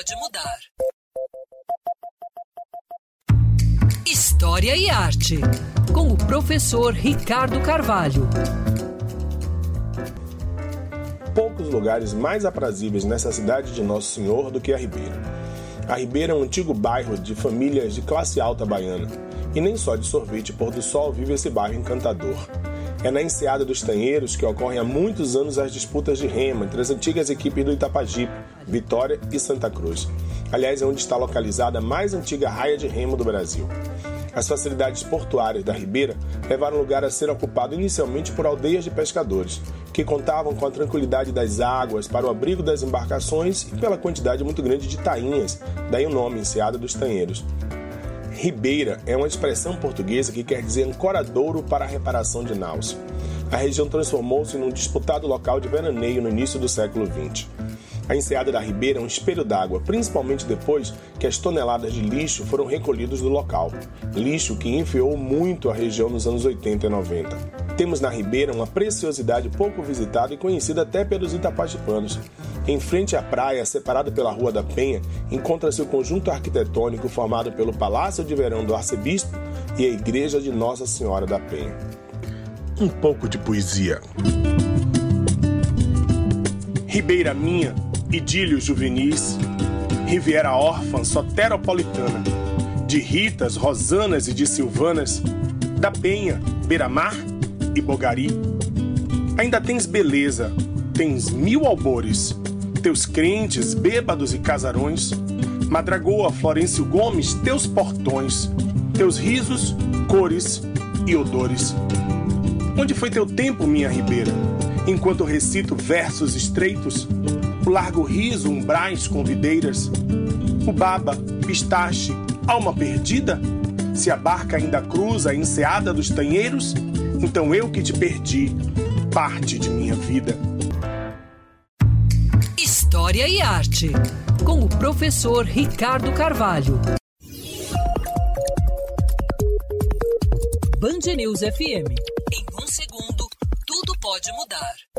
Pode mudar. História e Arte, com o professor Ricardo Carvalho. Poucos lugares mais aprazíveis nessa cidade de Nosso Senhor do que a Ribeira. A Ribeira é um antigo bairro de famílias de classe alta baiana. E nem só de sorvete pôr do sol vive esse bairro encantador. É na Enseada dos Tanheiros que ocorrem há muitos anos as disputas de rema entre as antigas equipes do Itapajipe, Vitória e Santa Cruz. Aliás, é onde está localizada a mais antiga raia de remo do Brasil. As facilidades portuárias da Ribeira levaram lugar a ser ocupado inicialmente por aldeias de pescadores, que contavam com a tranquilidade das águas para o abrigo das embarcações e pela quantidade muito grande de tainhas, daí o nome Enseada dos Tanheiros. Ribeira é uma expressão portuguesa que quer dizer ancoradouro para a reparação de naus. A região transformou-se num disputado local de veraneio no início do século XX. A enseada da Ribeira é um espelho d'água, principalmente depois que as toneladas de lixo foram recolhidos do local. Lixo que enfiou muito a região nos anos 80 e 90. Temos na Ribeira uma preciosidade pouco visitada e conhecida até pelos itapajipanos. Em frente à praia, separado pela Rua da Penha, encontra-se o conjunto arquitetônico formado pelo Palácio de Verão do Arcebispo e a Igreja de Nossa Senhora da Penha. Um pouco de poesia. Ribeira minha, idílios juvenis, Riviera órfã, soteropolitana, de Ritas, Rosanas e de Silvanas, da Penha, Beira-Mar e Bogari. Ainda tens beleza, tens mil albores, teus crentes, bêbados e casarões, Madragoa, Florencio Gomes, teus portões, teus risos, cores e odores. Onde foi teu tempo, minha ribeira? Enquanto recito versos estreitos, o largo riso, umbrais com videiras, o baba, pistache, alma perdida? Se a barca ainda cruza a enseada dos tanheiros, então eu que te perdi, parte de minha vida. História e Arte, com o professor Ricardo Carvalho. Band News FM. Em um segundo, tudo pode mudar.